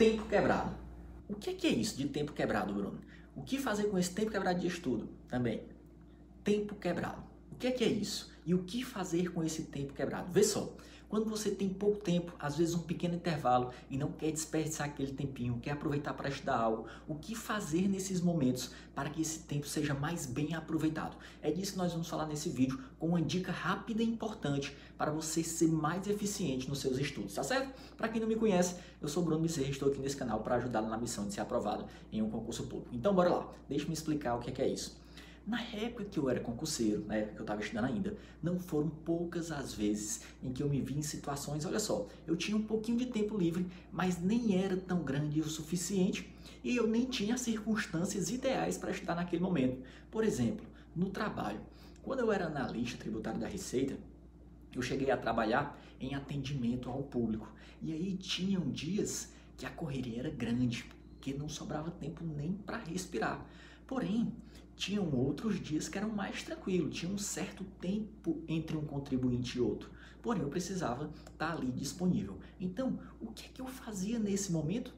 Tempo quebrado. O que é, que é isso de tempo quebrado, Bruno? O que fazer com esse tempo quebrado de estudo também? Tempo quebrado. Que é, que é isso? E o que fazer com esse tempo quebrado? Vê só, quando você tem pouco tempo, às vezes um pequeno intervalo e não quer desperdiçar aquele tempinho, quer aproveitar para estudar algo, o que fazer nesses momentos para que esse tempo seja mais bem aproveitado? É disso que nós vamos falar nesse vídeo com uma dica rápida e importante para você ser mais eficiente nos seus estudos, tá certo? Para quem não me conhece, eu sou Bruno Bezerra e estou aqui nesse canal para ajudá-lo na missão de ser aprovado em um concurso público. Então bora lá, deixe-me explicar o que é, que é isso. Na época que eu era concurseiro, na época que eu estava estudando ainda, não foram poucas as vezes em que eu me vi em situações, olha só, eu tinha um pouquinho de tempo livre, mas nem era tão grande o suficiente e eu nem tinha circunstâncias ideais para estudar naquele momento. Por exemplo, no trabalho. Quando eu era analista tributário da Receita, eu cheguei a trabalhar em atendimento ao público. E aí tinham dias que a correria era grande, que não sobrava tempo nem para respirar. Porém, tinham outros dias que eram mais tranquilos, tinha um certo tempo entre um contribuinte e outro. Porém, eu precisava estar ali disponível. Então, o que é que eu fazia nesse momento?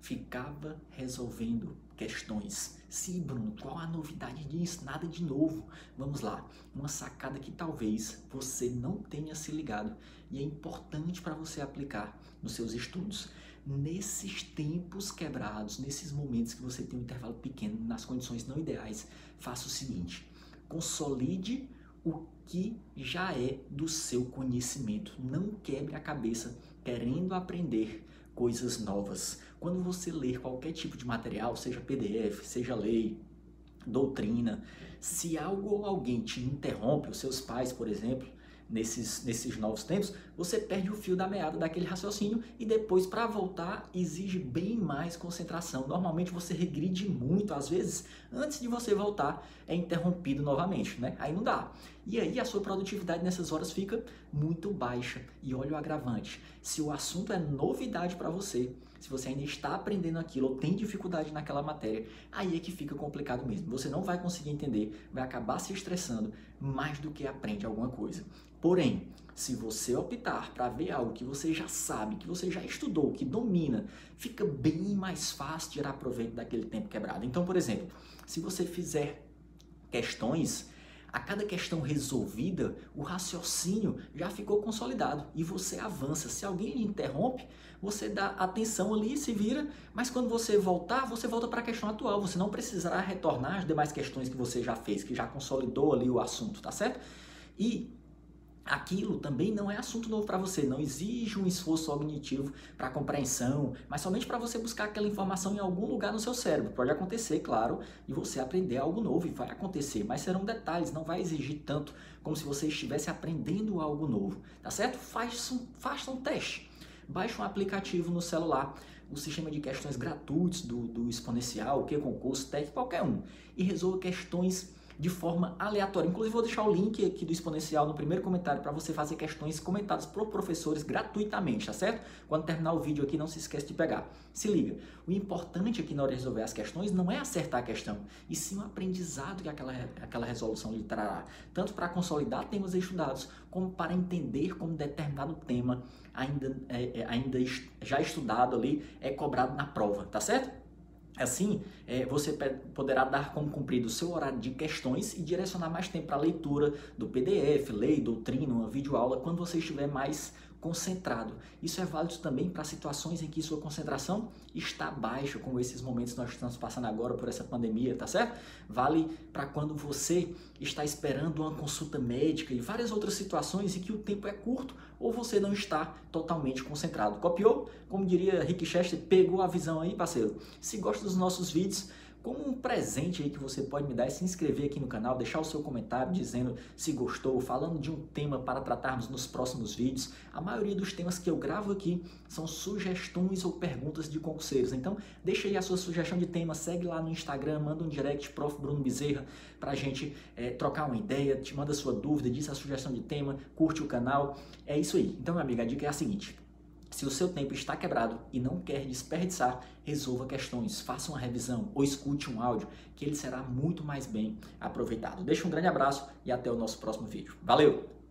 Ficava resolvendo questões. Sim, Bruno, qual a novidade disso? Nada de novo. Vamos lá, uma sacada que talvez você não tenha se ligado e é importante para você aplicar nos seus estudos nesses tempos quebrados, nesses momentos que você tem um intervalo pequeno, nas condições não ideais, faça o seguinte: consolide o que já é do seu conhecimento. Não quebre a cabeça querendo aprender coisas novas. Quando você ler qualquer tipo de material, seja PDF, seja lei, doutrina, se algo ou alguém te interrompe, os seus pais, por exemplo, nesses, nesses novos tempos, você perde o fio da meada daquele raciocínio e depois, para voltar, exige bem mais concentração. Normalmente você regride muito, às vezes, antes de você voltar, é interrompido novamente, né? Aí não dá. E aí a sua produtividade nessas horas fica muito baixa. E olha o agravante: se o assunto é novidade para você, se você ainda está aprendendo aquilo ou tem dificuldade naquela matéria, aí é que fica complicado mesmo. Você não vai conseguir entender, vai acabar se estressando mais do que aprende alguma coisa. Porém, se você optar para ver algo que você já sabe, que você já estudou, que domina, fica bem mais fácil tirar proveito daquele tempo quebrado. Então, por exemplo, se você fizer questões a cada questão resolvida, o raciocínio já ficou consolidado e você avança. Se alguém lhe interrompe, você dá atenção ali, se vira, mas quando você voltar, você volta para a questão atual. Você não precisará retornar às demais questões que você já fez, que já consolidou ali o assunto, tá certo? E aquilo também não é assunto novo para você, não exige um esforço cognitivo para compreensão, mas somente para você buscar aquela informação em algum lugar no seu cérebro. Pode acontecer, claro, e você aprender algo novo, e vai acontecer, mas serão detalhes, não vai exigir tanto como se você estivesse aprendendo algo novo, tá certo? Faça um, faça um teste. Baixe um aplicativo no celular, o sistema de questões gratuitos do, do Exponencial, que concurso, técnico, qualquer um, e resolva questões de forma aleatória. Inclusive, vou deixar o link aqui do Exponencial no primeiro comentário para você fazer questões comentadas por professores gratuitamente, tá certo? Quando terminar o vídeo aqui, não se esquece de pegar. Se liga, o importante aqui na hora de resolver as questões não é acertar a questão, e sim o aprendizado que aquela, aquela resolução lhe trará, tanto para consolidar temas estudados, como para entender como determinado tema ainda, é, é, ainda já estudado ali é cobrado na prova, tá certo? Assim, é, você poderá dar como cumprido o seu horário de questões e direcionar mais tempo para a leitura do PDF, lei, doutrina, uma videoaula, quando você estiver mais concentrado. Isso é válido também para situações em que sua concentração está baixa, como esses momentos que nós estamos passando agora por essa pandemia, tá certo? Vale para quando você está esperando uma consulta médica e várias outras situações em que o tempo é curto ou você não está totalmente concentrado. Copiou? Como diria Rick Chester, pegou a visão aí, parceiro? Se gosta dos nossos vídeos, como um presente aí que você pode me dar é se inscrever aqui no canal, deixar o seu comentário dizendo se gostou, falando de um tema para tratarmos nos próximos vídeos. A maioria dos temas que eu gravo aqui são sugestões ou perguntas de concurseiros. Então, deixa aí a sua sugestão de tema, segue lá no Instagram, manda um direct, prof. Bruno Bezerra, para a gente é, trocar uma ideia, te manda sua dúvida, diz a sugestão de tema, curte o canal. É isso aí. Então, minha amiga, a dica é a seguinte. Se o seu tempo está quebrado e não quer desperdiçar, resolva questões, faça uma revisão ou escute um áudio que ele será muito mais bem aproveitado. Deixa um grande abraço e até o nosso próximo vídeo. Valeu!